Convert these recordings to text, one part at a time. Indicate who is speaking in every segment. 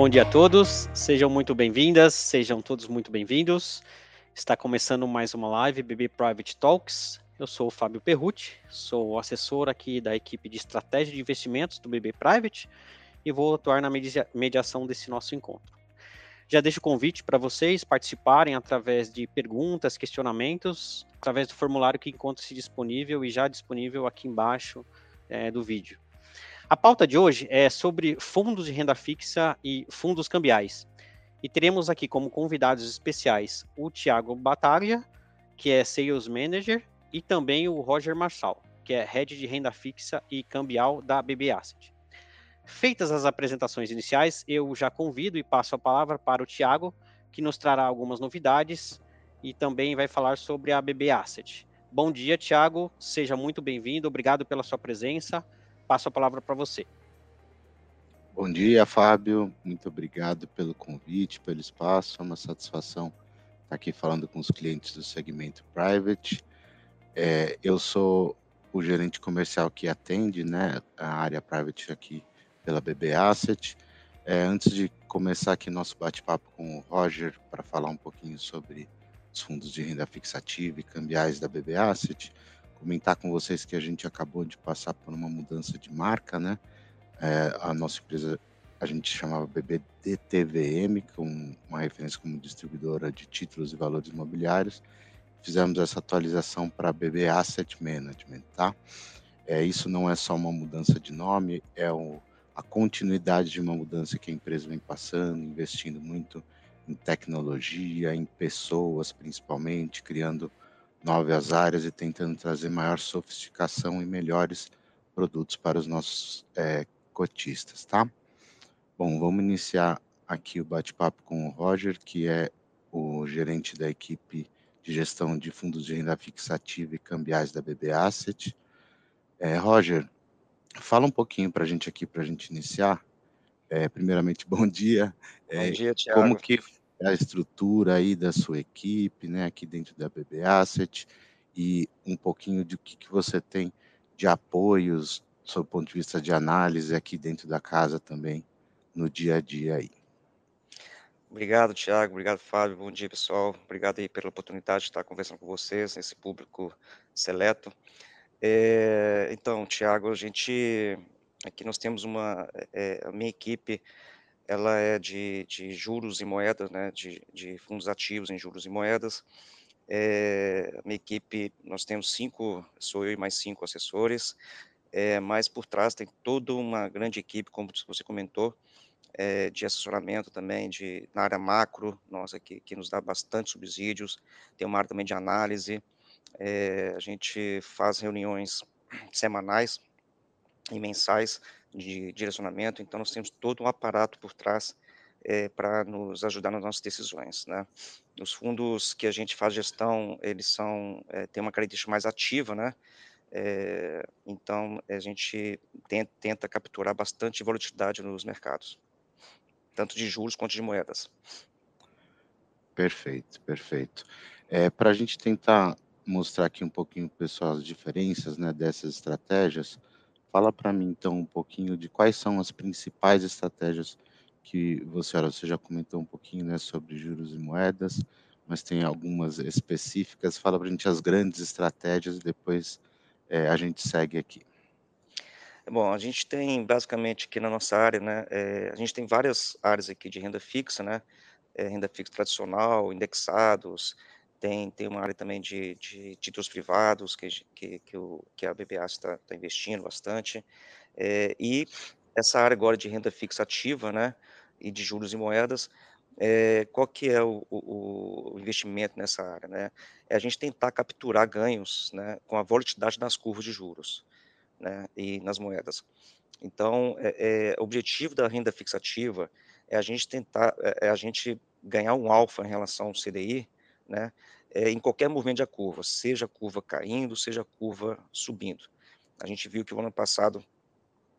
Speaker 1: Bom dia a todos, sejam muito bem-vindas, sejam todos muito bem-vindos. Está começando mais uma live BB Private Talks. Eu sou o Fábio Perrucci, sou assessor aqui da equipe de estratégia de investimentos do BB Private e vou atuar na mediação desse nosso encontro. Já deixo o convite para vocês participarem através de perguntas, questionamentos, através do formulário que encontra-se disponível e já disponível aqui embaixo é, do vídeo. A pauta de hoje é sobre fundos de renda fixa e fundos cambiais. E teremos aqui como convidados especiais o Tiago Batalha, que é Sales Manager, e também o Roger Marçal, que é Head de Renda Fixa e Cambial da BB Asset. Feitas as apresentações iniciais, eu já convido e passo a palavra para o Tiago, que nos trará algumas novidades e também vai falar sobre a BB Asset. Bom dia, Tiago, seja muito bem-vindo, obrigado pela sua presença passo a palavra para você.
Speaker 2: Bom dia, Fábio. Muito obrigado pelo convite, pelo espaço. É uma satisfação estar aqui falando com os clientes do segmento private. É, eu sou o gerente comercial que atende né, a área private aqui pela BB Asset. É, antes de começar aqui nosso bate-papo com o Roger para falar um pouquinho sobre os fundos de renda fixativa e cambiais da BB Asset, comentar com vocês que a gente acabou de passar por uma mudança de marca, né? É, a nossa empresa a gente chamava BBDTVM, com uma referência como distribuidora de títulos e valores imobiliários. Fizemos essa atualização para BB Asset Management, tá? É, isso não é só uma mudança de nome, é o, a continuidade de uma mudança que a empresa vem passando, investindo muito em tecnologia, em pessoas principalmente, criando novas áreas e tentando trazer maior sofisticação e melhores produtos para os nossos é, cotistas, tá? Bom, vamos iniciar aqui o bate-papo com o Roger, que é o gerente da equipe de gestão de fundos de renda fixativa e cambiais da BB Asset. É, Roger, fala um pouquinho para a gente aqui, para a gente iniciar. É, primeiramente, bom dia.
Speaker 3: É, bom dia, Thiago.
Speaker 2: Como que a estrutura aí da sua equipe, né, aqui dentro da BB Asset, e um pouquinho de o que, que você tem de apoios, do ponto de vista de análise aqui dentro da casa também, no dia a dia aí.
Speaker 3: Obrigado, Tiago. Obrigado, Fábio. Bom dia, pessoal. Obrigado aí pela oportunidade de estar conversando com vocês, nesse público seleto. É, então, Tiago, a gente aqui nós temos uma é, a minha equipe ela é de, de juros e moedas, né, de, de fundos ativos em juros e moedas. É, minha equipe, nós temos cinco, sou eu e mais cinco assessores, é, mas por trás tem toda uma grande equipe, como você comentou, é, de assessoramento também, de, na área macro, nós aqui, que nos dá bastante subsídios, tem uma área também de análise, é, a gente faz reuniões semanais e mensais de direcionamento, então nós temos todo um aparato por trás é, para nos ajudar nas nossas decisões, né? Os fundos que a gente faz gestão, eles são, é, tem uma característica mais ativa, né? É, então, a gente tenta, tenta, capturar bastante volatilidade nos mercados, tanto de juros quanto de moedas.
Speaker 2: Perfeito, perfeito. É, para a gente tentar mostrar aqui um pouquinho, pessoal, as diferenças né, dessas estratégias, Fala para mim então um pouquinho de quais são as principais estratégias que você, olha, você já comentou um pouquinho, né, sobre juros e moedas, mas tem algumas específicas. Fala para a gente as grandes estratégias e depois é, a gente segue aqui.
Speaker 3: Bom, a gente tem basicamente aqui na nossa área, né, é, a gente tem várias áreas aqui de renda fixa, né, é, renda fixa tradicional, indexados, tem, tem uma área também de, de títulos privados que, que, que, o, que a BBA está tá investindo bastante. É, e essa área agora de renda fixa ativa, né, e de juros e moedas, é, qual que é o, o, o, investimento nessa área, né? É a gente tentar capturar ganhos, né, com a volatilidade nas curvas de juros, né, e nas moedas. Então, é, é, o objetivo da renda fixativa é a gente tentar, é, é a gente ganhar um alfa em relação ao CDI, né, é, em qualquer movimento da curva, seja a curva caindo, seja a curva subindo. A gente viu que o ano passado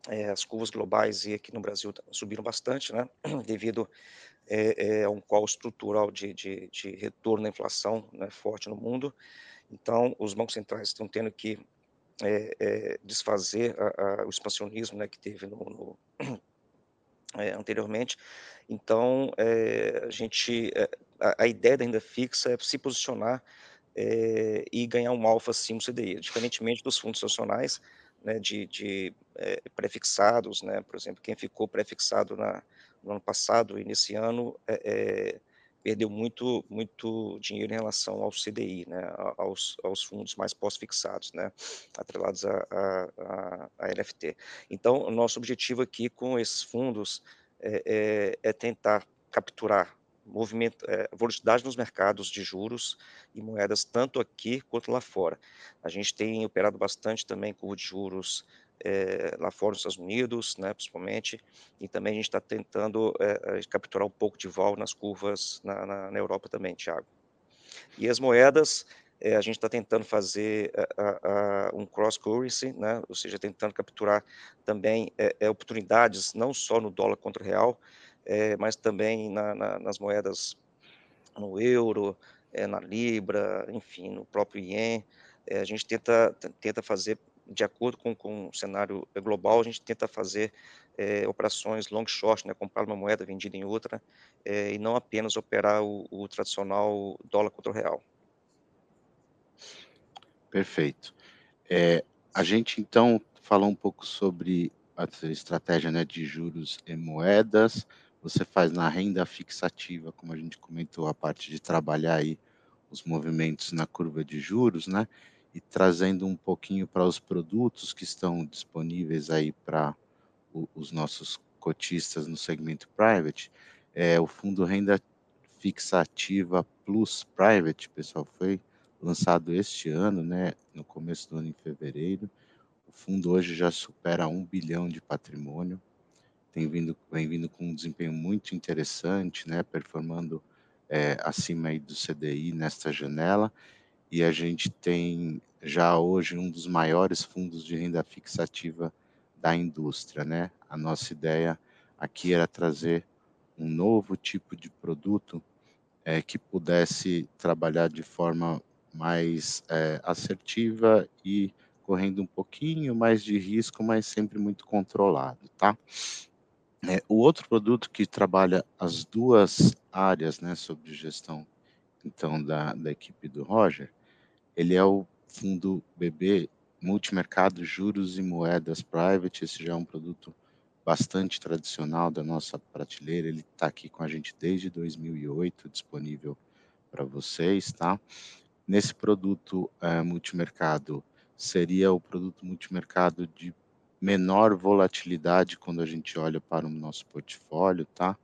Speaker 3: é, as curvas globais e aqui no Brasil subiram bastante, né, devido é, a um call estrutural de, de, de retorno da inflação né, forte no mundo. Então, os bancos centrais estão tendo que desfazer a, a, o expansionismo né, que teve no, no anteriormente. Então, a gente, a, ideia da renda fixa é se posicionar é, e ganhar um alfa acima do CDI, diferentemente dos fundos nacionais, né, de, de é, prefixados, né, por exemplo, quem ficou prefixado na, no ano passado e nesse ano é, perdeu muito, muito dinheiro em relação ao CDI, né, aos, aos fundos mais pós-fixados, né, atrelados à a, a, a, NFT. Então, o nosso objetivo aqui com esses fundos é tentar capturar movimento, é, volatilidade nos mercados de juros e moedas, tanto aqui quanto lá fora. A gente tem operado bastante também com de juros é, lá fora nos Estados Unidos, né, principalmente, e também a gente está tentando é, capturar um pouco de vol nas curvas na, na, na Europa também, Thiago. E as moedas, é, a gente está tentando fazer a, a, um cross-currency, né, ou seja, tentando capturar também é, oportunidades não só no dólar contra o real, mas também na, na, nas moedas no euro, na libra, enfim, no próprio ien. a gente tenta, tenta fazer de acordo com, com o cenário global, a gente tenta fazer é, operações long short, né, comprar uma moeda vendida em outra, é, e não apenas operar o, o, tradicional dólar contra o real.
Speaker 2: Perfeito. É, a gente então falou um pouco sobre a estratégia né, de juros e moedas. Você faz na renda fixativa, como a gente comentou, a parte de trabalhar aí os movimentos na curva de juros, né? e trazendo um pouquinho para os produtos que estão disponíveis aí para os nossos cotistas no segmento private, é, o fundo renda fixa ativa Plus Private, pessoal, foi lançado este ano, né, no começo do ano em fevereiro. O fundo hoje já supera um bilhão de patrimônio, tem vindo, vem vindo com um desempenho muito interessante, né, performando é, acima aí do CDI nesta janela e a gente tem já hoje um dos maiores fundos de renda fixativa da indústria, né? A nossa ideia aqui era trazer um novo tipo de produto é, que pudesse trabalhar de forma mais é, assertiva e correndo um pouquinho mais de risco, mas sempre muito controlado, tá? É, o outro produto que trabalha as duas áreas, né, sobre gestão, então, da, da equipe do Roger, ele é o fundo BB Multimercado Juros e Moedas Private. Esse já é um produto bastante tradicional da nossa prateleira. Ele está aqui com a gente desde 2008, disponível para vocês, tá? Nesse produto é, multimercado, seria o produto multimercado de menor volatilidade quando a gente olha para o nosso portfólio, tá?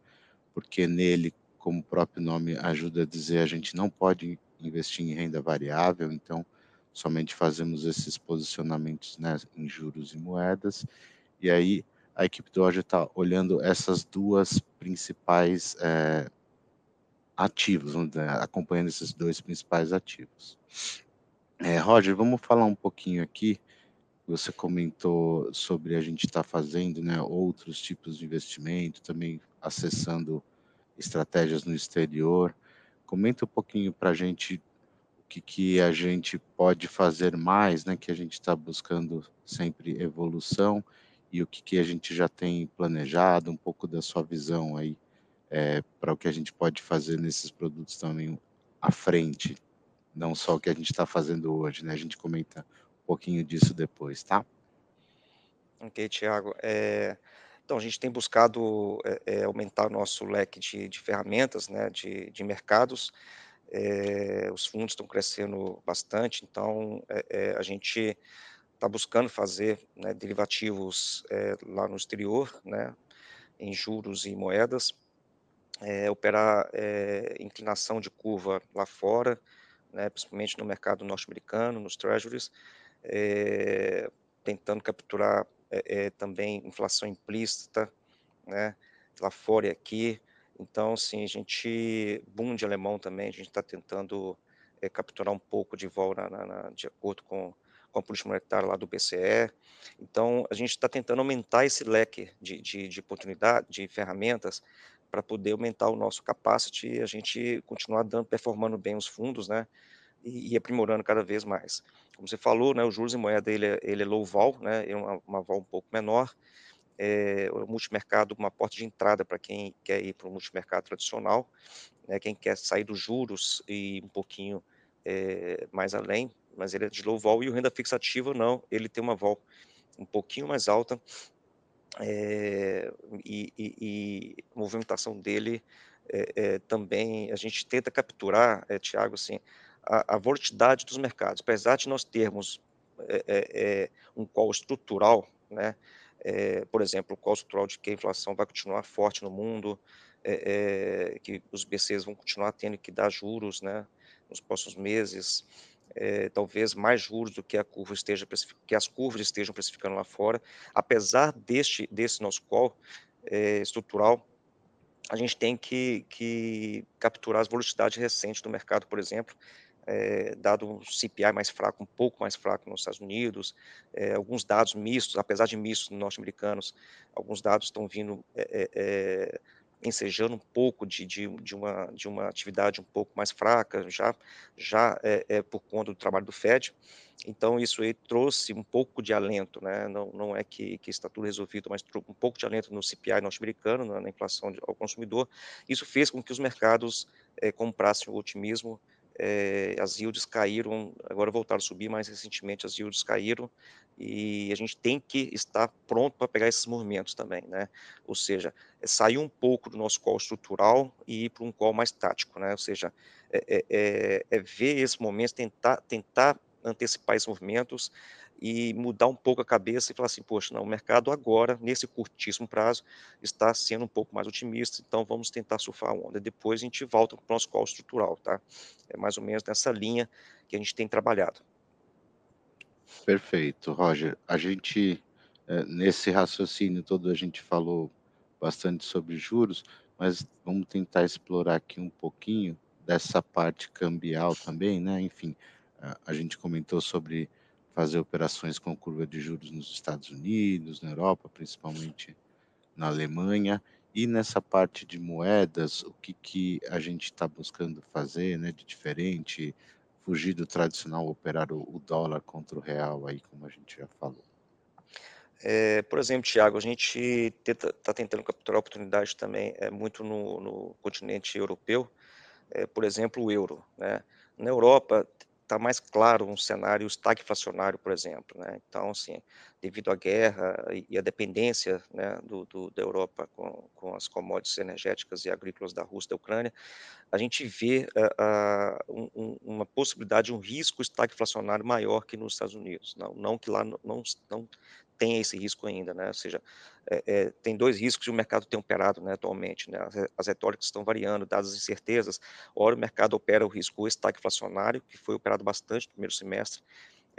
Speaker 2: Porque nele, como o próprio nome ajuda a dizer, a gente não pode investir em renda variável, então somente fazemos esses posicionamentos né, em juros e moedas, e aí a equipe do Roger está olhando essas duas principais é, ativos, acompanhando esses dois principais ativos. É, Roger, vamos falar um pouquinho aqui, você comentou sobre a gente estar tá fazendo né, outros tipos de investimento, também acessando estratégias no exterior, Comenta um pouquinho para a gente o que, que a gente pode fazer mais, né? Que a gente está buscando sempre evolução e o que, que a gente já tem planejado, um pouco da sua visão aí é, para o que a gente pode fazer nesses produtos também à frente, não só o que a gente está fazendo hoje, né? A gente comenta pouquinho disso depois, tá?
Speaker 3: Ok, Tiago. É, então, a gente tem buscado é, é, aumentar nosso leque de, de ferramentas, né, de, de mercados. É, os fundos estão crescendo bastante, então a gente está buscando fazer né, derivativos lá no exterior, né, em juros e moedas, operar inclinação de curva lá fora, né, principalmente no mercado norte-americano, nos treasuries, tentando capturar é, é, também inflação implícita, né, lá fora e aqui. Então, sim, a gente, de alemão também, a gente está tentando é, capturar um pouco de volta na, na, de acordo com, com a política monetária lá do BCE. Então, a gente está tentando aumentar esse leque de, de, de oportunidade, de ferramentas, para poder aumentar o nosso capacity e a gente continuar dando, performando bem os fundos, né, e, e aprimorando cada vez mais como você falou, né, o juros em moeda ele é, ele é low vol, né, é uma, uma vol um pouco menor, é, o multimercado uma porta de entrada para quem quer ir para o multimercado tradicional, né, quem quer sair dos juros e um pouquinho é, mais além, mas ele é de low vol, e o renda fixa ativa não, ele tem uma vol um pouquinho mais alta, é, e, e, e, a movimentação dele é, é, também, a gente tenta capturar, é, Tiago, assim, a, a, volatilidade dos mercados, apesar de nós termos um call estrutural, né, por exemplo, o call estrutural de que a inflação vai continuar forte no mundo, que os BCs vão continuar tendo que dar juros, né, nos próximos meses, é, talvez mais juros do que a curva esteja que as curvas estejam precificando lá fora, apesar deste desse nosso call é, estrutural, a gente tem que, que capturar as velocidades recentes do mercado, por exemplo, é, dado um CPI mais fraco, um pouco mais fraco nos Estados Unidos, é, alguns dados mistos, apesar de mistos norte-americanos, alguns dados estão vindo é, ensejando um pouco de, de, de, uma, de uma atividade um pouco mais fraca, já, já é, por conta do trabalho do FED. Então, isso aí trouxe um pouco de alento, né? não, não é que, que está tudo resolvido, mas um pouco de alento no CPI norte-americano, na, na, inflação ao consumidor. Isso fez com que os mercados comprassem o otimismo é, as yields caíram, agora voltaram a subir, mas recentemente as yields caíram e a gente tem que estar pronto para pegar esses movimentos também, né? Ou seja, é sair um pouco do nosso call estrutural e ir para um call mais tático, né? Ou seja, é, é, é, é ver esses momentos, tentar, tentar antecipar esses movimentos e mudar um pouco a cabeça e falar assim, poxa, não, o mercado agora, nesse curtíssimo prazo, está sendo um pouco mais otimista, então vamos tentar surfar a onda. Depois a gente volta para o nosso call estrutural, tá? É mais ou menos nessa linha que a gente tem trabalhado.
Speaker 2: Perfeito, Roger. A gente, é, nesse raciocínio todo, a gente falou bastante sobre juros, mas vamos tentar explorar aqui um pouquinho dessa parte cambial também, né? Enfim, a gente comentou sobre fazer operações com curva de juros nos Estados Unidos, na Europa, principalmente na Alemanha. E nessa parte de moedas, o que, que a gente está buscando fazer né, de diferente? Fugir do tradicional operar o, o dólar contra o real, aí, como a gente já falou.
Speaker 3: É, por exemplo, Tiago, a gente está tentando capturar a oportunidade também é, muito no, no continente europeu, é, por exemplo, o euro. Né? Na Europa, está mais claro um cenário estagflacionário, por exemplo. Né? Então, assim, devido à guerra e à dependência né, do, do, da Europa com, com, as commodities energéticas e agrícolas da Rússia da Ucrânia, a gente vê uh, uh, um, uma possibilidade, um risco estagflacionário maior que nos Estados Unidos. Não, não que lá não, não, não tem esse risco ainda, né? Ou seja, é, é, tem dois riscos que o mercado tem operado né, atualmente, né? As, as retóricas estão variando, dadas as incertezas. Ora, o mercado opera o risco estagflacionário, que foi operado bastante no primeiro semestre,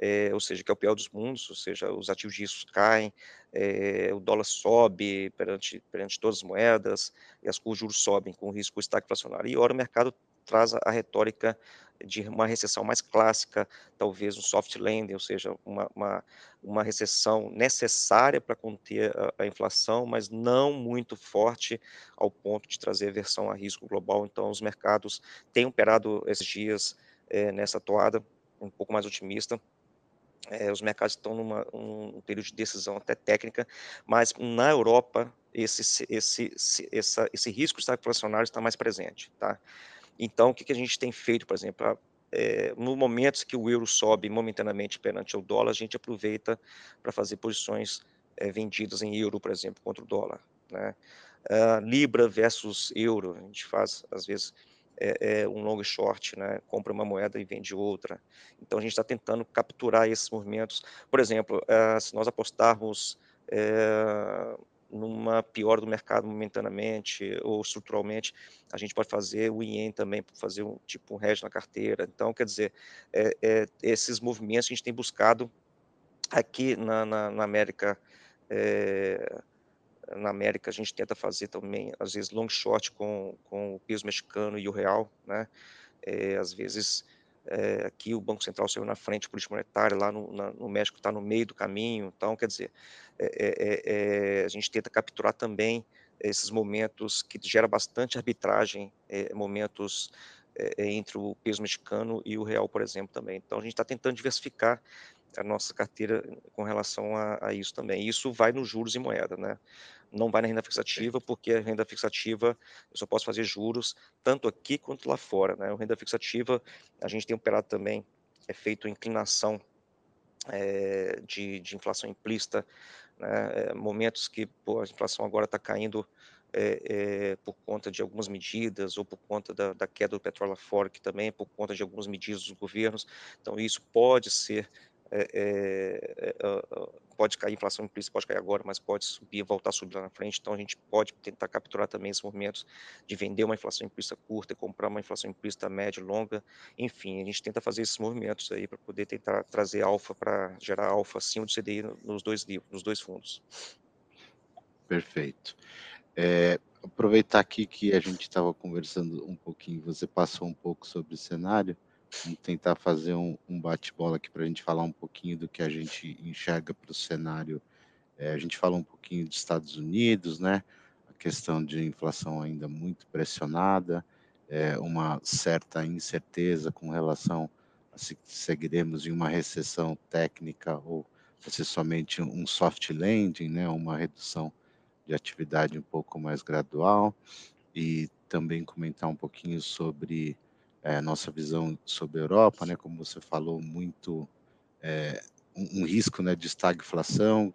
Speaker 3: é, ou seja, que é o pior dos mundos, ou seja, os ativos de risco caem, é, o dólar sobe perante, perante todas as moedas, e as curvas de juros sobem com o risco estagflacionário. E ora, o mercado traz a, retórica de uma recessão mais clássica, talvez um soft landing, ou seja, uma, uma, uma recessão necessária para conter a, a, inflação, mas não muito forte ao ponto de trazer versão a risco global. Então, os mercados têm operado esses dias é, nessa toada um pouco mais otimista. É, os mercados estão num um período de decisão até técnica, mas na Europa esse, esse, esse, essa, esse risco inflacionário está mais presente, tá? Então, o que, que a gente tem feito, por exemplo, é, no momento que o euro sobe momentaneamente perante o dólar, a gente aproveita para fazer posições é, vendidas em euro, por exemplo, contra o dólar. Né? Uh, Libra versus euro, a gente faz, às vezes, é, é um long short, né? compra uma moeda e vende outra. Então, a gente está tentando capturar esses movimentos. Por exemplo, uh, se nós apostarmos uh, numa piora do mercado momentaneamente ou estruturalmente, a gente pode fazer o IEM também, fazer um tipo um hedge na carteira. Então, quer dizer, é, é, esses movimentos a gente tem buscado aqui na, na, na América, é, na América a gente tenta fazer também, às vezes, long short com, com o peso mexicano e o real, né? É, às vezes é, aqui o Banco Central saiu na frente, política monetária, lá no, na, no México está no meio do caminho, então, quer dizer, é, é, a gente tenta capturar também esses momentos que gera bastante arbitragem, momentos entre o peso mexicano e o real, por exemplo, também. Então, a gente está tentando diversificar a nossa carteira com relação a, a isso também. Isso vai nos juros e moeda, né? Não vai na renda fixativa, porque a renda fixativa eu só posso fazer juros tanto aqui quanto lá fora, né? A renda fixativa a gente tem operado também, é feito inclinação é, de, de inflação implícita, né? É, momentos que pô, a inflação agora está caindo é, por conta de algumas medidas ou por conta da, da, queda do petróleo lá fora, que também é por conta de algumas medidas dos governos. Então, isso pode ser é, é pode cair, inflação implícita pode cair agora, mas pode subir, voltar a subir lá na frente, então a gente pode tentar capturar também esses movimentos de vender uma inflação implícita curta e comprar uma inflação implícita média, longa, enfim, a gente tenta fazer esses movimentos aí para poder tentar trazer alfa, para gerar alfa acima do CDI nos dois livros, nos dois fundos.
Speaker 2: Perfeito. É, aproveitar aqui que a gente estava conversando um pouquinho, você passou um pouco sobre o cenário, Vamos tentar fazer um, um bate-bola aqui para a gente falar um pouquinho do que a gente enxerga para o cenário. É, a gente fala um pouquinho dos Estados Unidos, né? A questão de inflação ainda muito pressionada, é, uma certa incerteza com relação a se seguiremos em uma recessão técnica ou vai ser somente um soft landing, né? Uma redução de atividade um pouco mais gradual e também comentar um pouquinho sobre é, nossa visão sobre a Europa, né, como você falou, muito é, um, um, risco né, de estagflação,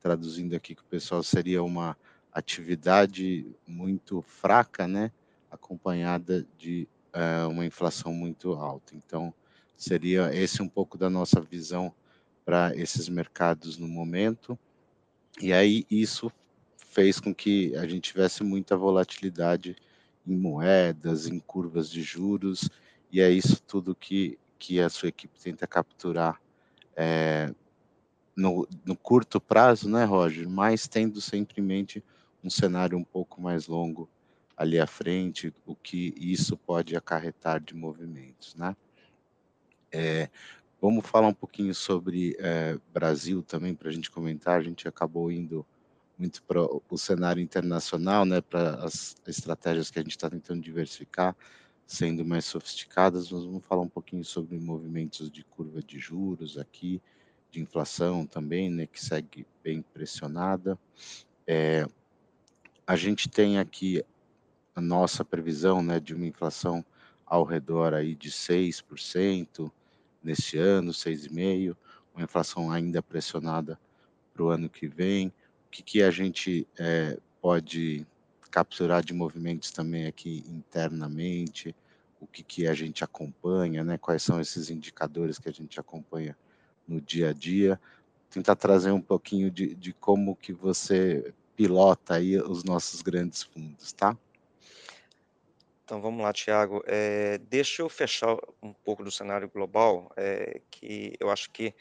Speaker 2: traduzindo aqui que o pessoal seria uma atividade muito fraca, né, acompanhada de é, uma inflação muito alta. Então, seria esse um pouco da nossa visão para esses mercados no momento. E aí isso fez com que a gente tivesse muita volatilidade em moedas, em curvas de juros, e é isso tudo que, que a sua equipe tenta capturar é, no, no, curto prazo, né, Roger? Mas tendo sempre em mente um cenário um pouco mais longo ali à frente, o que isso pode acarretar de movimentos, né? É, vamos falar um pouquinho sobre é, Brasil também, para a gente comentar. A gente acabou indo muito para o cenário internacional, né, para as estratégias que a gente está tentando diversificar, sendo mais sofisticadas. Vamos falar um pouquinho sobre movimentos de curva de juros aqui, de inflação também, né, que segue bem pressionada. É, a gente tem aqui a nossa previsão, né, de uma inflação ao redor aí de 6% neste ano, 6,5%, uma inflação ainda pressionada para o ano que vem, que, que a gente é, pode capturar de movimentos também aqui internamente, o que, que a gente acompanha, né? quais são esses indicadores que a gente acompanha no dia a dia, tentar trazer um pouquinho de, de como que você pilota aí os nossos grandes fundos, tá?
Speaker 3: Então vamos lá, Tiago. É, deixa eu fechar um pouco do cenário global, é, que eu acho que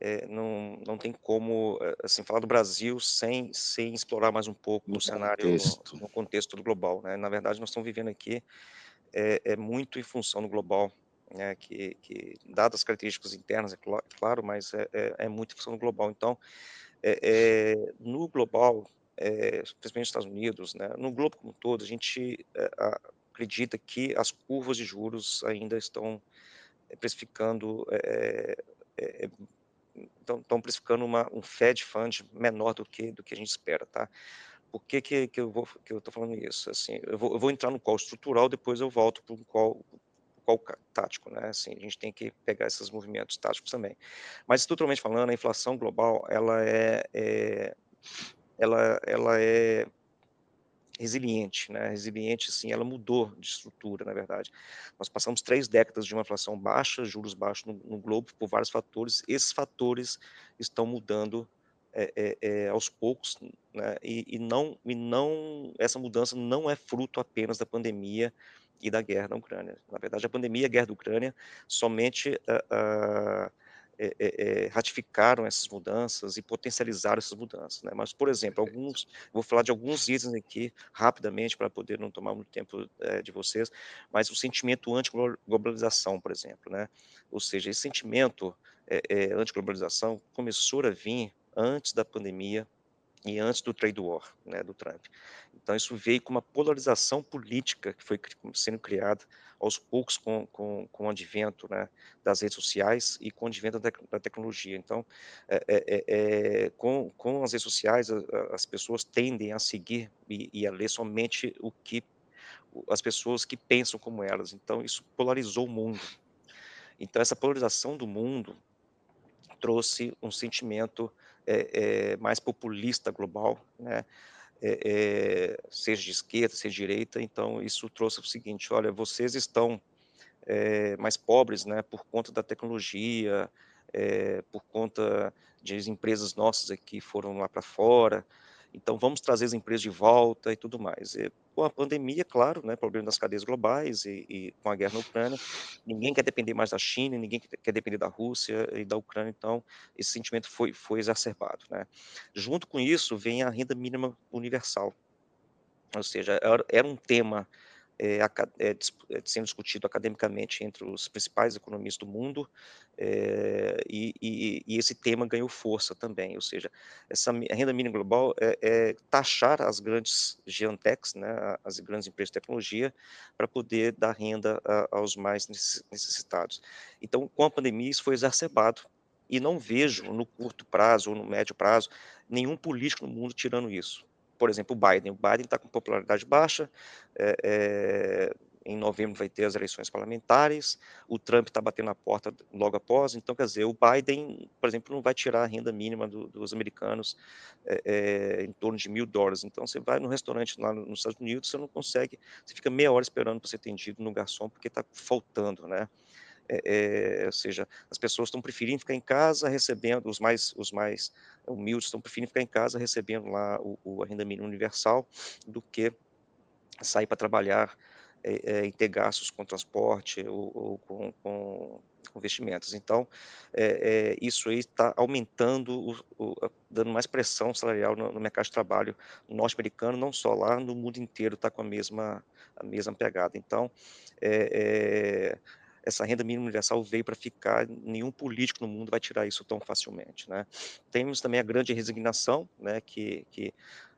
Speaker 3: é, não, não tem como eh, assim falar do Brasil sem, sem explorar mais um pouco no o cenário contexto. no contexto do global, né? Na verdade, nós estamos vivendo aqui é, é muito em função do global, né? Que, que dadas as características internas, é claro, mas é, é, é muito em função do global. Então, é, no global, principalmente nos Estados Unidos, né? No globo como um todo, a gente acredita que as curvas de juros ainda estão precificando é, é, estão precificando uma, um Fed Fund menor do que, do que a gente espera, tá? Por que, que, que eu estou falando isso? Assim, eu vou, eu vou entrar no call estrutural, depois eu volto para o call, call tático, né? Assim, a gente tem que pegar esses movimentos táticos também. Mas estruturalmente falando, a inflação global, ela é, é ela, ela é resiliente, né? Resiliente, sim, ela mudou de estrutura, na verdade. Nós passamos três décadas de uma inflação baixa, juros baixos no, no globo, por vários fatores. Esses fatores estão mudando é, é, é, aos poucos, né? E, e, não, e não, essa mudança não é fruto apenas da pandemia e da guerra na Ucrânia. Na verdade, a pandemia e a guerra da Ucrânia somente uh, uh, é, é, ratificaram essas mudanças e potencializaram essas mudanças. Né? Mas, por exemplo, alguns, vou falar de alguns itens aqui rapidamente para poder não tomar muito tempo é, de vocês, mas o sentimento anti-globalização, por exemplo, né? ou seja, esse sentimento anti-globalização começou a vir antes da pandemia e antes do trade war, né, do Trump. Então isso veio com uma polarização política que foi sendo criada aos poucos com, com, com o advento né, das redes sociais e com o advento da, da tecnologia. Então, é, é, é, com, com as redes sociais, as pessoas tendem a seguir e, e a ler somente o que as pessoas que pensam como elas. Então, isso polarizou o mundo. Então, essa polarização do mundo trouxe um sentimento é, é, mais populista global, né? É, seja de esquerda, seja de direita. Então, isso trouxe o seguinte: olha, vocês estão mais pobres, né, por conta da tecnologia, por conta de empresas nossas aqui foram lá para fora. Então, vamos trazer as empresas de volta e tudo mais. E, com a pandemia, claro, né, problema das cadeias globais e, e, com a guerra na Ucrânia, ninguém quer depender mais da China, ninguém quer depender da Rússia e da Ucrânia, então esse sentimento foi, foi exacerbado. Né. Junto com isso, vem a renda mínima universal, ou seja, era, um tema é, é, sendo discutido academicamente entre os principais economistas do mundo, é, e, e, e, esse tema ganhou força também, ou seja, essa renda mínima global é, é taxar as grandes geantechs, né, as grandes empresas de tecnologia, para poder dar renda a, aos mais necessitados. Então, com a pandemia, isso foi exacerbado, e não vejo no curto prazo ou no médio prazo nenhum político no mundo tirando isso por exemplo, o Biden. O Biden está com popularidade baixa, é, é, em novembro vai ter as eleições parlamentares, o Trump está batendo a porta logo após, então, quer dizer, o Biden, por exemplo, não vai tirar a renda mínima do, dos americanos é, em torno de mil dólares. Então, você vai no restaurante lá nos Estados Unidos, você não consegue, você fica meia hora esperando para ser atendido no garçom, porque está faltando, né? É, é, ou seja, as pessoas estão preferindo ficar em casa recebendo, os mais, os mais humildes estão preferindo ficar em casa recebendo lá o, o renda mínima universal do que sair para trabalhar é, e ter gastos com transporte ou, ou com, com, com, investimentos. Então, é, isso aí está aumentando, o, o, dando mais pressão salarial no, no mercado de trabalho norte-americano, não só lá, no mundo inteiro está com a mesma, a mesma pegada. Então, é, essa renda mínima universal veio para ficar, nenhum político no mundo vai tirar isso tão facilmente, né? Temos também a grande resignação, né, que, que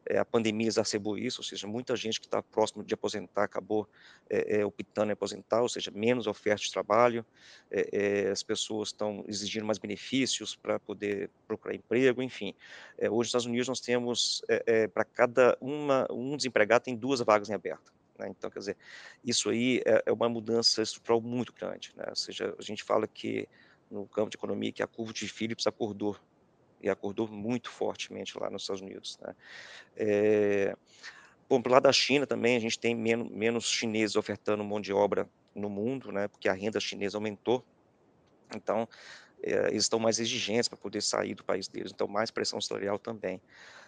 Speaker 3: é, a pandemia exacerbou isso, ou seja, muita gente que está próximo de aposentar acabou é, é, optando em aposentar, ou seja, menos oferta de trabalho, as pessoas estão exigindo mais benefícios para poder procurar emprego, enfim. hoje nos Estados Unidos nós temos, para cada uma, um desempregado tem duas vagas em aberto. Né? Então, quer dizer, isso aí é, é uma mudança estrutural muito grande. Né? Ou seja, a gente fala que no campo de economia que a curva de Phillips acordou e acordou muito fortemente lá nos Estados Unidos. Né? É, bom, para lado da China também a gente tem menos, menos chineses ofertando mão de obra no mundo, né? Porque a renda chinesa aumentou. Então é, eles estão mais exigentes para poder sair do país deles. Então mais pressão salarial também.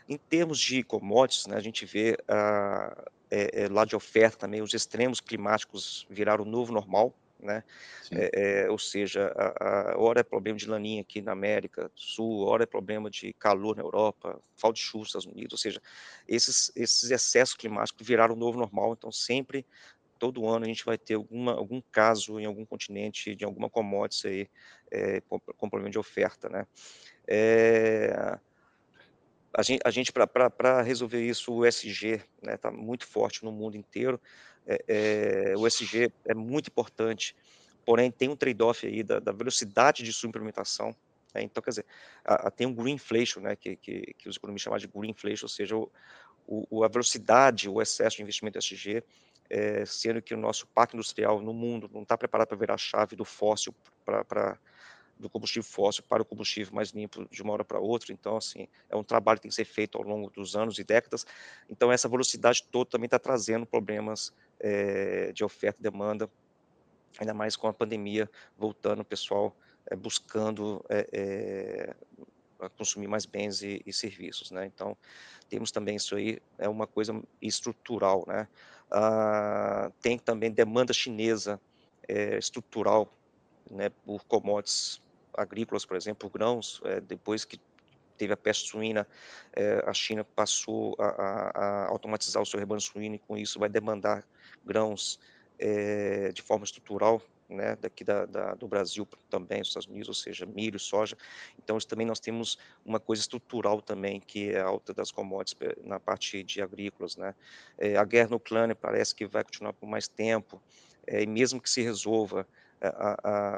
Speaker 3: Em termos de commodities, né, a gente vê ah, é, é, lá de oferta também, os extremos climáticos viraram o novo normal, né? É, é, ou seja, a, a, hora é problema de laninha aqui na América do Sul, hora é problema de calor na Europa, falta de chuva nos Estados Unidos, ou seja, esses, esses excessos climáticos viraram o novo normal, então sempre, todo ano a gente vai ter alguma, algum caso em algum continente de alguma commodity aí é, com, com problema de oferta, né? É, a gente, a gente para resolver isso, o SG está né, tá muito forte no mundo inteiro. É, é, o SG é muito importante, porém tem um trade-off aí da, da, velocidade de sua implementação. Né, então, quer dizer, a, a, tem um green inflation, né, que, que, que os economistas chamam de green inflation, ou seja, o, o, a velocidade, o excesso de investimento SG, é, sendo que o nosso parque industrial no mundo não está preparado para virar a chave do fóssil para do combustível fóssil para o combustível mais limpo de uma hora para outra. Então, assim, é um trabalho que tem que ser feito ao longo dos anos e décadas. Então, essa velocidade toda também está trazendo problemas é, de oferta e demanda, ainda mais com a pandemia voltando, o pessoal é, buscando é, consumir mais bens e, e, serviços, né? Então, temos também isso aí, é uma coisa estrutural, né? Ah, tem também demanda chinesa estrutural, né, por commodities agrícolas, por exemplo, grãos, é, depois que teve a peste suína, é, a China passou a, a, a, automatizar o seu rebanho suíno e com isso vai demandar grãos é, de forma estrutural né, daqui da, da, do Brasil também, dos Estados Unidos, ou seja, milho, soja. Então, também nós temos uma coisa estrutural também, que é a alta das commodities eh, na parte de agrícolas, né. A guerra no Ucrânia parece que vai continuar por mais tempo, e mesmo que se resolva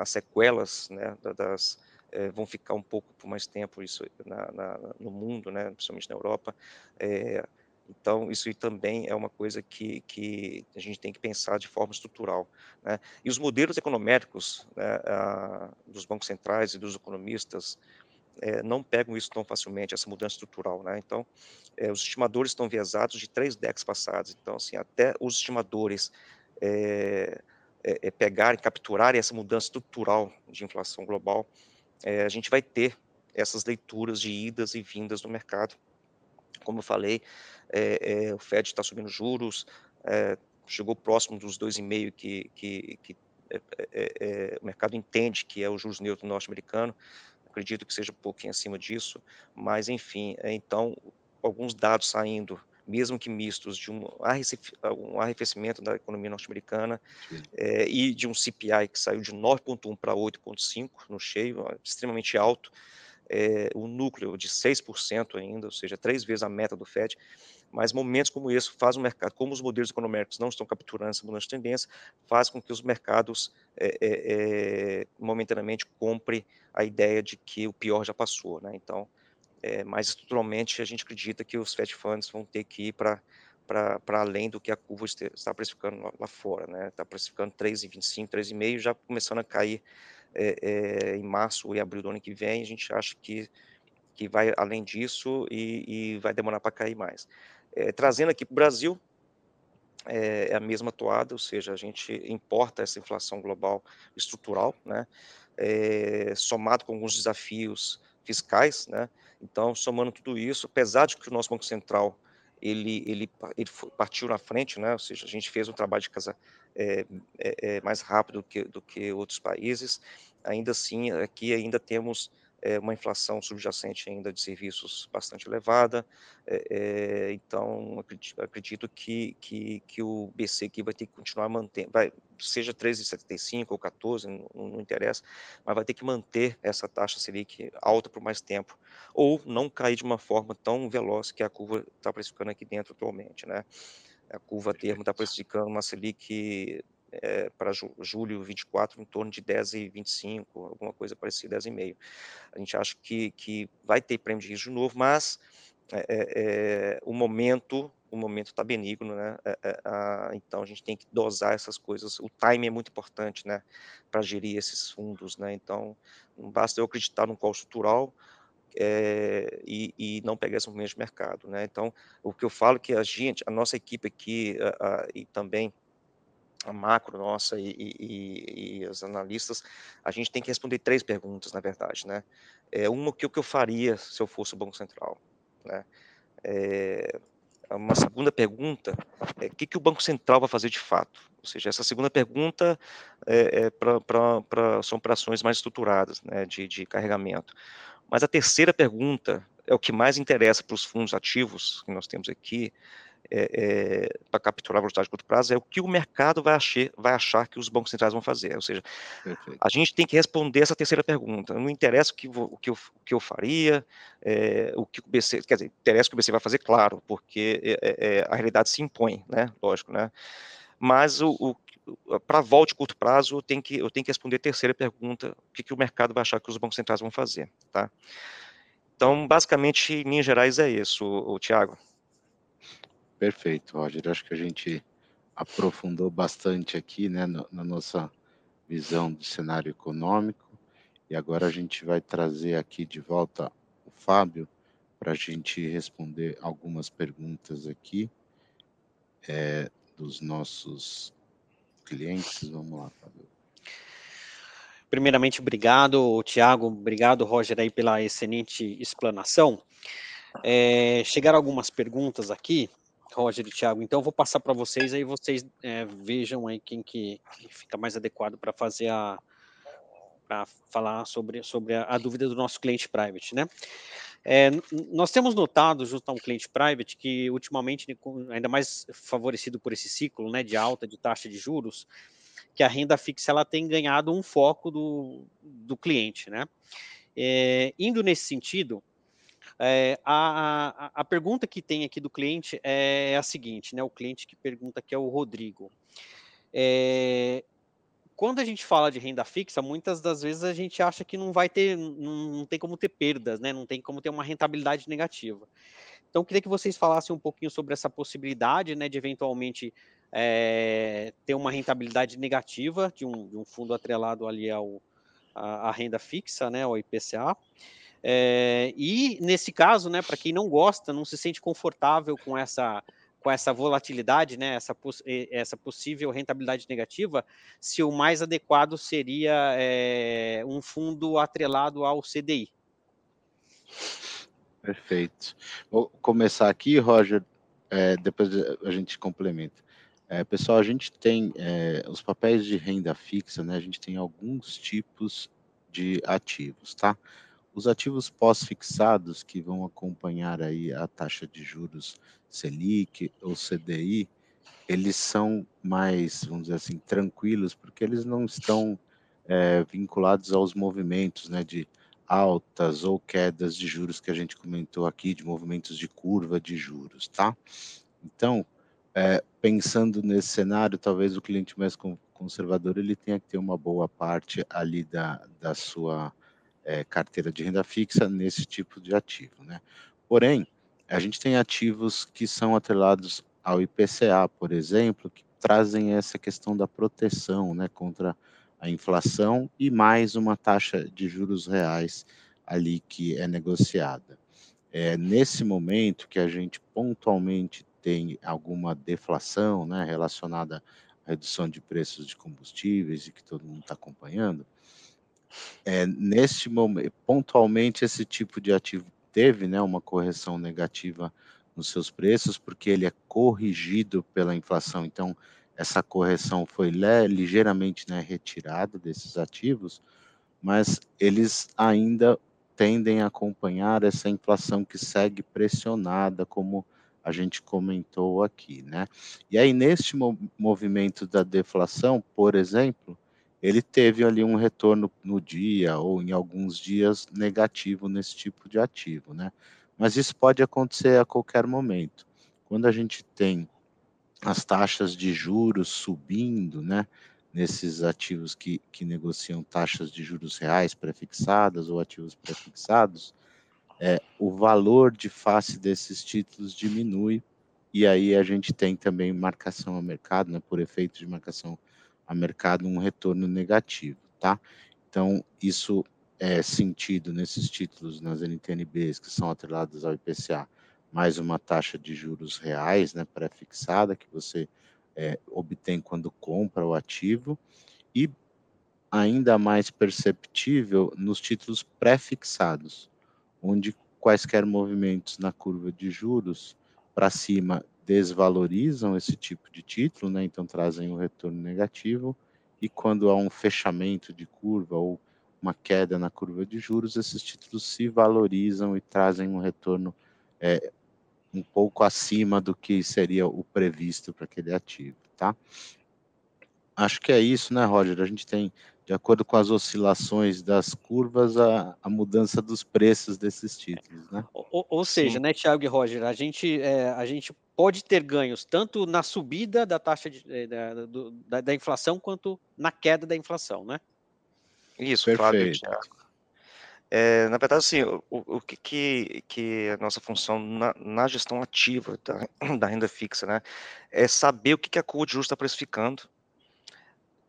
Speaker 3: as sequelas, né, das, é, vão ficar um pouco por mais tempo isso na, na, no mundo, né, principalmente na Europa, é, então, isso também é uma coisa que, que a gente tem que pensar de forma estrutural. Né? E os modelos econômicos né, a, dos bancos centrais e dos economistas é, não pegam isso tão facilmente, essa mudança estrutural. Né? Então, é, os estimadores estão viesados de três décadas passadas. Então, assim, até os estimadores é, pegarem, capturarem essa mudança estrutural de inflação global, a gente vai ter essas leituras de idas e vindas no mercado. Como eu falei, é, é, o Fed está subindo juros, é, chegou próximo dos 2,5 que, que, que o mercado entende que é o juros neutro norte-americano, acredito que seja um pouquinho acima disso, mas enfim, então alguns dados saindo, mesmo que mistos, de um, arrefecimento da economia norte-americana é, e de um CPI que saiu de 9,1 para 8,5 no cheio, extremamente alto, é, o núcleo de 6% ainda, ou seja, três vezes a meta do FED, mas momentos como esse faz o mercado, como os modelos econômicos não estão capturando essa mudança de tendência, faz com que os mercados é, é, momentaneamente comprem a ideia de que o pior já passou, né? Então, mais estruturalmente a gente acredita que os Fed Funds vão ter que ir para além do que a curva está precificando lá, fora, né? Está precificando 3,25, 3,5, já começando a cair é, é, em março e abril do ano que vem, a gente acha que, que vai além disso e, e vai demorar para cair mais. É, trazendo aqui para o Brasil, é, a mesma toada, ou seja, a gente importa essa inflação global estrutural, né, somado com alguns desafios fiscais, né, então, somando tudo isso, apesar de que o nosso Banco Central ele, ele, ele partiu na frente, né? ou seja, a gente fez um trabalho de casa é, é, mais rápido do que, do que outros países, ainda assim, aqui ainda temos é, uma inflação subjacente ainda de serviços bastante elevada, é, então acredito, acredito, que, que, que o BC aqui vai ter que continuar mantendo, vai, seja 13,75 ou 14, não, não, interessa, mas vai ter que manter essa taxa Selic alta por mais tempo, ou não cair de uma forma tão veloz que a curva está precificando aqui dentro atualmente, né? A curva termo está precificando uma Selic é, para julho 24 em torno de 10,25, alguma coisa parecida, 10,5. A gente acha que, que vai ter prêmio de risco de novo, mas é, é, o momento o momento está benigno, né? A, então a gente tem que dosar essas coisas. O time é muito importante, né? Para gerir esses fundos, né? Então não basta eu acreditar no call estrutural, é, e, e, não pegar esse movimento de mercado, né? Então, o que eu falo é que a gente, a nossa equipe aqui a, a, e também a macro nossa e, e, e, os analistas, a gente tem que responder três perguntas, na verdade, né? É, uma, o que, eu faria se eu fosse o Banco Central, né? É, uma segunda pergunta é o que, que o Banco Central vai fazer de fato? Ou seja, essa segunda pergunta é, é pra, são operações mais estruturadas, né, de, de carregamento. Mas a terceira pergunta é o que mais interessa para os fundos ativos que nós temos aqui, é, é, para capturar a velocidade de curto prazo é o que o mercado vai achar, vai achar que os bancos centrais vão fazer. Ou seja, Perfeito. a gente tem que responder essa terceira pergunta. Não interessa o que, o que, eu, o que eu faria, é, o que o BC, quer dizer, interessa o que o BC vai fazer, claro, porque é, é, é, a realidade se impõe, né? Lógico, né? Mas o, o para volta de curto prazo, eu tenho, que, eu tenho que responder a terceira pergunta, o que, que o mercado vai achar que os bancos centrais vão fazer, tá? Então, basicamente, em linhas gerais, é isso, o, o Tiago.
Speaker 2: Perfeito, Roger. Acho que a gente aprofundou bastante aqui, né, na nossa visão do cenário econômico. E agora a gente vai trazer aqui de volta o Fábio para a gente responder algumas perguntas aqui é, dos nossos clientes. Vamos lá, Fábio.
Speaker 1: Primeiramente, obrigado, Tiago, obrigado, Roger, aí pela excelente explanação. É, chegaram algumas perguntas aqui, Roger e Thiago. Então, eu vou passar para vocês, aí vocês é, vejam aí quem que, que fica mais adequado para fazer a para falar sobre, sobre a, a, dúvida do nosso cliente private, né? É, nós temos notado, junto a um cliente private, que ultimamente, ainda mais favorecido por esse ciclo, né, de alta de taxa de juros, que a renda fixa ela tem ganhado um foco do, do cliente, né? É, indo nesse sentido, é, a, a, pergunta que tem aqui do cliente é a seguinte, né? O cliente que pergunta que é o Rodrigo. É, quando a gente fala de renda fixa, muitas das vezes a gente acha que não vai ter, não, não tem como ter perdas, né? Não tem como ter uma rentabilidade negativa. Então, queria que vocês falassem um pouquinho sobre essa possibilidade, né, de eventualmente é, ter uma rentabilidade negativa de um, de um fundo atrelado ali ao a, a, renda fixa, né, ao IPCA. É, e nesse caso, né, para quem não gosta, não se sente confortável com essa com essa volatilidade, né, essa, essa possível rentabilidade negativa, se o mais adequado seria é, um fundo atrelado ao CDI.
Speaker 2: Perfeito. Vou começar aqui, Roger, é, depois a gente complementa. É, pessoal, a gente tem os papéis de renda fixa, né? A gente tem alguns tipos de ativos, tá? Os ativos pós-fixados que vão acompanhar aí a taxa de juros Selic ou CDI, eles são mais, vamos dizer assim, tranquilos, porque eles não estão é, vinculados aos movimentos, né, de altas ou quedas de juros que a gente comentou aqui, de movimentos de curva de juros, tá? Então, é, pensando nesse cenário, talvez o cliente mais conservador ele tenha que ter uma boa parte ali da, da sua é, carteira de renda fixa nesse tipo de ativo, né? Porém, a gente tem ativos que são atrelados ao IPCA, por exemplo, que trazem essa questão da proteção, né, contra a inflação e mais uma taxa de juros reais ali que é negociada. É nesse momento que a gente pontualmente tem alguma deflação né, relacionada à redução de preços de combustíveis e que todo mundo está acompanhando, é, neste momento, pontualmente esse tipo de ativo teve né, uma correção negativa nos seus preços, porque ele é corrigido pela inflação. Então, essa correção foi ligeiramente né, retirada desses ativos, mas eles ainda tendem a acompanhar essa inflação que segue pressionada, como a gente comentou aqui, né? E aí, neste movimento da deflação, por exemplo, ele teve ali um retorno no dia ou em alguns dias negativo nesse tipo de ativo, né? Mas isso pode acontecer a qualquer momento. Quando a gente tem as taxas de juros subindo, né? Nesses ativos que, que negociam taxas de juros reais prefixadas ou ativos prefixados, é, o valor de face desses títulos diminui e aí a gente tem também marcação a mercado, né, por efeito de marcação a mercado, um retorno negativo, tá? Então, isso é sentido nesses títulos, nas NTNBs, que são atrelados ao IPCA, mais uma taxa de juros reais, né, pré-fixada, que você é, obtém quando compra o ativo, e ainda mais perceptível nos títulos pré-fixados, onde quaisquer movimentos na curva de juros para cima desvalorizam esse tipo de título, né? então trazem um retorno negativo, e quando há um fechamento de curva ou uma queda na curva de juros, esses títulos se valorizam e trazem um retorno é, um pouco acima do que seria o previsto para aquele ativo, tá? Acho que é isso, né, Roger? A gente tem de acordo com as oscilações das curvas, a, a mudança dos preços desses títulos, né?
Speaker 1: Ou, ou seja, Sim. né, Thiago e Roger, a gente, é, a gente pode ter ganhos tanto na subida da taxa de, é, da, do, da, da, inflação quanto na queda da inflação, né?
Speaker 3: Isso, Perfeito. Thiago. É, na verdade, assim, o, o que, que, que a nossa função na, na gestão ativa da, da, renda fixa, né, é saber o que, que a curva de juros está precificando,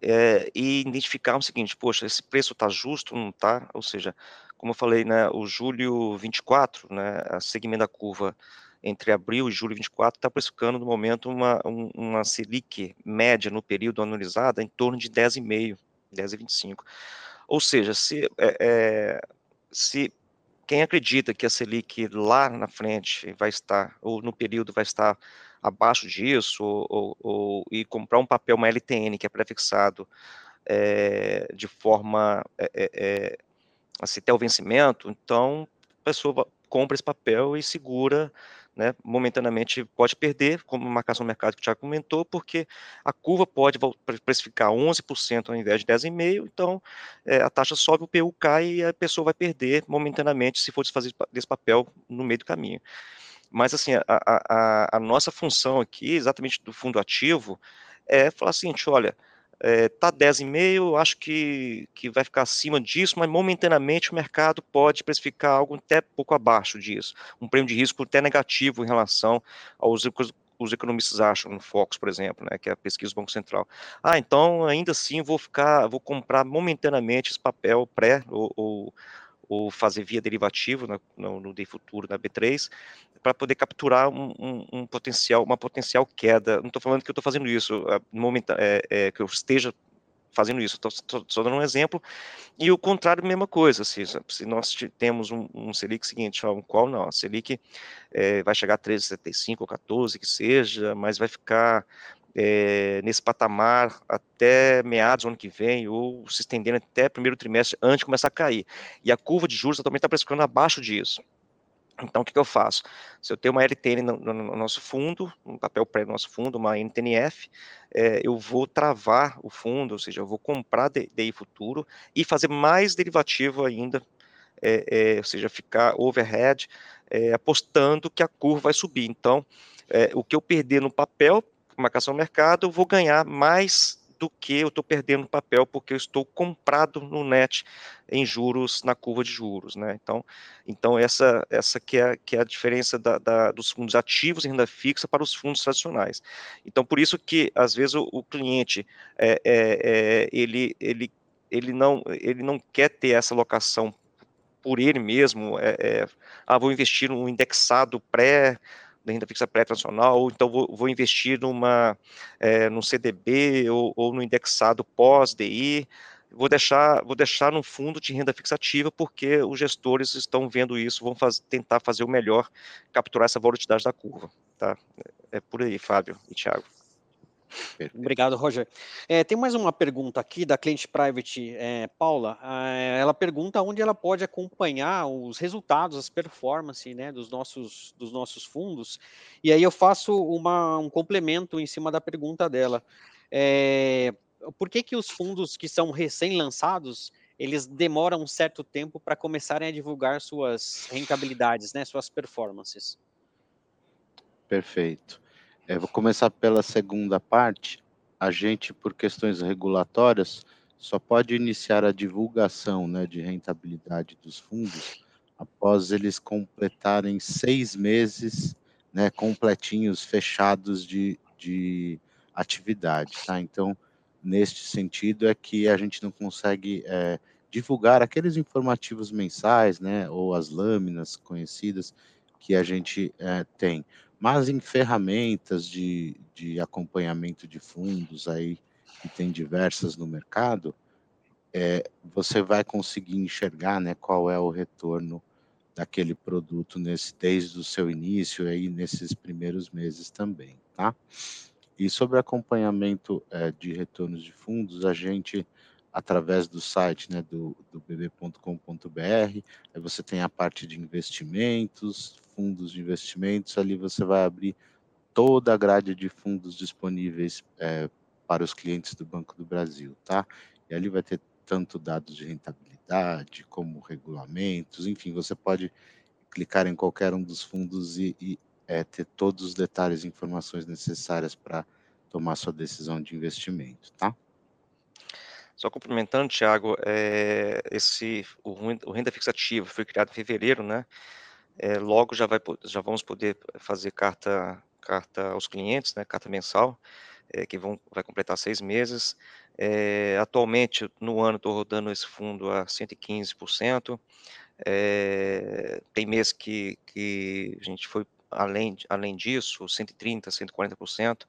Speaker 3: é, e identificar o seguinte, poxa, esse preço está justo, não está? Ou seja, como eu falei, né, o julho 24, né, a segmento da curva entre abril e julho 24 está precificando no momento uma, um, uma Selic média no período anualizada em torno de 10,5, 10,25. Ou seja, se, é, se quem acredita que a Selic lá na frente vai estar, ou no período vai estar abaixo disso, ou, ou, e comprar um papel, uma LTN, que é prefixado é, de forma é, assim, até o vencimento, então a pessoa compra esse papel e segura né, momentaneamente pode perder, como marcação do mercado que o Thiago comentou, porque a curva pode precificar 11% ao invés de 10,5%, então é, a taxa sobe, o PU cai e a pessoa vai perder momentaneamente se for desfazer desse papel no meio do caminho. Mas, assim, a, a, a nossa função aqui, exatamente do fundo ativo, é falar assim, olha, é, tá 10,5, acho que, que vai ficar acima disso, mas momentaneamente o mercado pode precificar algo até pouco abaixo disso, um prêmio de risco até negativo em relação aos os economistas acham no Fox, por exemplo, né, que é a pesquisa do Banco Central. Ah, então ainda assim vou ficar, vou comprar momentaneamente esse papel pré ou, ou, ou fazer via derivativo no, no, no Day Futuro, na B3, para poder capturar um, um, um, potencial, uma potencial queda. Não estou falando que eu estou fazendo isso, no momento, é, é, que eu esteja fazendo isso, estou só dando um exemplo, e o contrário, mesma coisa, se, se nós temos um, um Selic seguinte, um qual não, a Selic é, vai chegar a 13,75 ou 14, que seja, mas vai ficar é, nesse patamar até meados do ano que vem, ou se estendendo até primeiro trimestre, antes de começar a cair. E a curva de juros também está precificando abaixo disso. Então, o que, que, eu faço? Se eu tenho uma LTN no, no, no nosso fundo, um papel pré no nosso fundo, uma NTNF, é, eu vou travar o fundo, ou seja, eu vou comprar DI futuro e fazer mais derivativo ainda, é, é, ou seja, ficar overhead, é, apostando que a curva vai subir. Então, é, o que eu perder no papel, marcação no mercado, eu vou ganhar mais do que eu estou perdendo papel porque eu estou comprado no net em juros na curva de juros, né? Então, então essa essa que é que é a diferença da, da, dos fundos ativos em renda fixa para os fundos tradicionais. Então, por isso que às vezes o, o cliente é, é, é, ele ele ele não ele não quer ter essa alocação por ele mesmo, é, é, ah, vou investir num indexado pré da renda fixa pré-tradicional, ou então vou, vou investir numa, é, num CDB ou, ou no indexado pós-DI, vou deixar, vou deixar no fundo de renda fixa ativa, porque os gestores estão vendo isso, vão faz, tentar fazer o melhor, capturar essa volatilidade da curva. Tá? É por aí, Fábio e Thiago.
Speaker 1: Obrigado, Roger. É, tem mais uma pergunta aqui da cliente private é, Paula. É, ela pergunta onde ela pode acompanhar os resultados, as performances né, dos, nossos, dos nossos fundos. E aí eu faço uma, um complemento em cima da pergunta dela. É, por que, que os fundos que são recém-lançados eles demoram um certo tempo para começarem a divulgar suas rentabilidades, né, suas performances?
Speaker 2: Perfeito. É, vou começar pela segunda parte. A gente, por questões regulatórias, só pode iniciar a divulgação né, de rentabilidade dos fundos após eles completarem seis meses né, completinhos, fechados de, de atividade. Tá? Então, neste sentido, é que a gente não consegue é, divulgar aqueles informativos mensais, né, ou as lâminas conhecidas que a gente é, tem. Mas em ferramentas de, de acompanhamento de fundos aí, que tem diversas no mercado, é, você vai conseguir enxergar né, qual é o retorno daquele produto nesse, desde o seu início aí nesses primeiros meses também, tá? E sobre acompanhamento é, de retornos de fundos, a gente através do site né, do, do bb.com.br. Aí você tem a parte de investimentos, fundos de investimentos, ali você vai abrir toda a grade de fundos disponíveis é, para os clientes do Banco do Brasil, tá? E ali vai ter tanto dados de rentabilidade como regulamentos, enfim, você pode clicar em qualquer um dos fundos e, e é, ter todos os detalhes e informações necessárias para tomar sua decisão de investimento, tá?
Speaker 3: Só complementando, Thiago, é, esse, o, o renda fixativa foi criado em fevereiro, né? É, logo já, vai, já vamos poder fazer carta, carta aos clientes, né? Carta mensal, é, que vão, vai completar seis meses. É, atualmente, no ano, estou rodando esse fundo a 115%. É, tem mês que, que a gente foi além, além disso, 130%, 140%.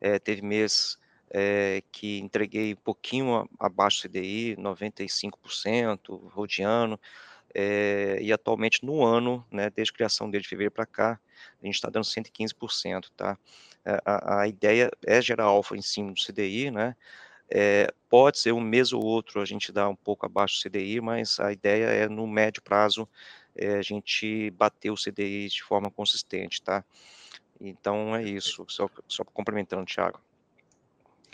Speaker 3: É, teve mês é, que entreguei um pouquinho abaixo do CDI, 95%, rodeando, é, e atualmente no ano, né, desde a criação dele de fevereiro para cá, a gente está dando 115%, tá? A, a, ideia é gerar alfa em cima do CDI, né? É, pode ser um mês ou outro a gente dá um pouco abaixo do CDI, mas a ideia é no médio prazo é, a gente bater o CDI de forma consistente, tá? Então é isso, só, só complementando, Thiago.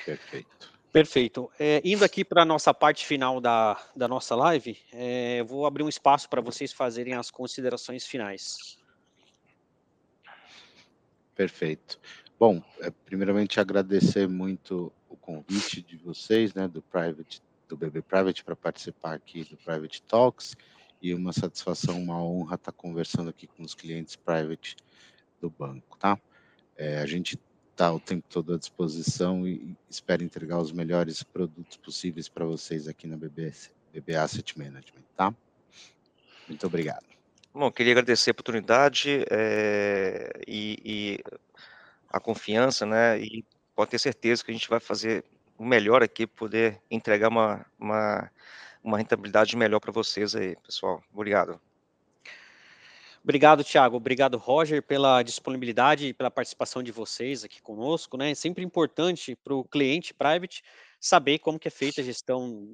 Speaker 1: Perfeito. Perfeito. É, indo aqui para a nossa parte final da, da nossa live, é, vou abrir um espaço para vocês fazerem as considerações finais.
Speaker 2: Perfeito. Bom, é, primeiramente agradecer muito o convite de vocês, né, do Private, do BB Private, para participar aqui do Private Talks, e uma satisfação, uma honra estar conversando aqui com os clientes Private do banco, tá? É, a gente está o tempo todo à disposição e espero entregar os melhores produtos possíveis para vocês aqui na BB, BB Asset Management, tá? Muito obrigado.
Speaker 3: Bom, queria agradecer a oportunidade é, e, e, a confiança, né? E pode ter certeza que a gente vai fazer o melhor aqui, poder entregar uma, uma, uma rentabilidade melhor para vocês aí, pessoal. Obrigado.
Speaker 1: Obrigado, Thiago. Obrigado, Roger, pela disponibilidade e pela participação de vocês aqui conosco. Né? É sempre importante para o cliente private saber como que é feita a gestão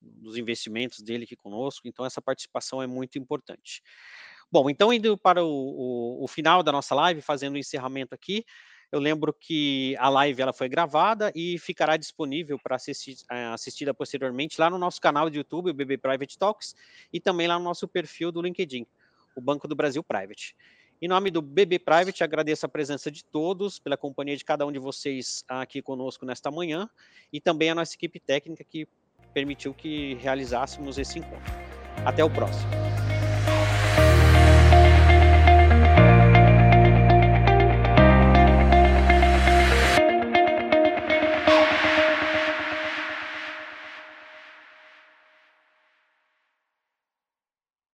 Speaker 1: dos investimentos dele aqui conosco. Então, essa participação é muito importante. Bom, então, indo para o, o, o final da nossa live, fazendo o encerramento aqui, eu lembro que a live ela foi gravada e ficará disponível para assistir, eh, assistida posteriormente lá no nosso canal de YouTube, o BB Private Talks, e também lá no nosso perfil do LinkedIn o Banco do Brasil Private. Em nome do BB Private, agradeço a presença de todos, pela companhia de cada um de vocês aqui conosco nesta manhã, e também a nossa equipe técnica que permitiu que realizássemos esse encontro. Até o próximo.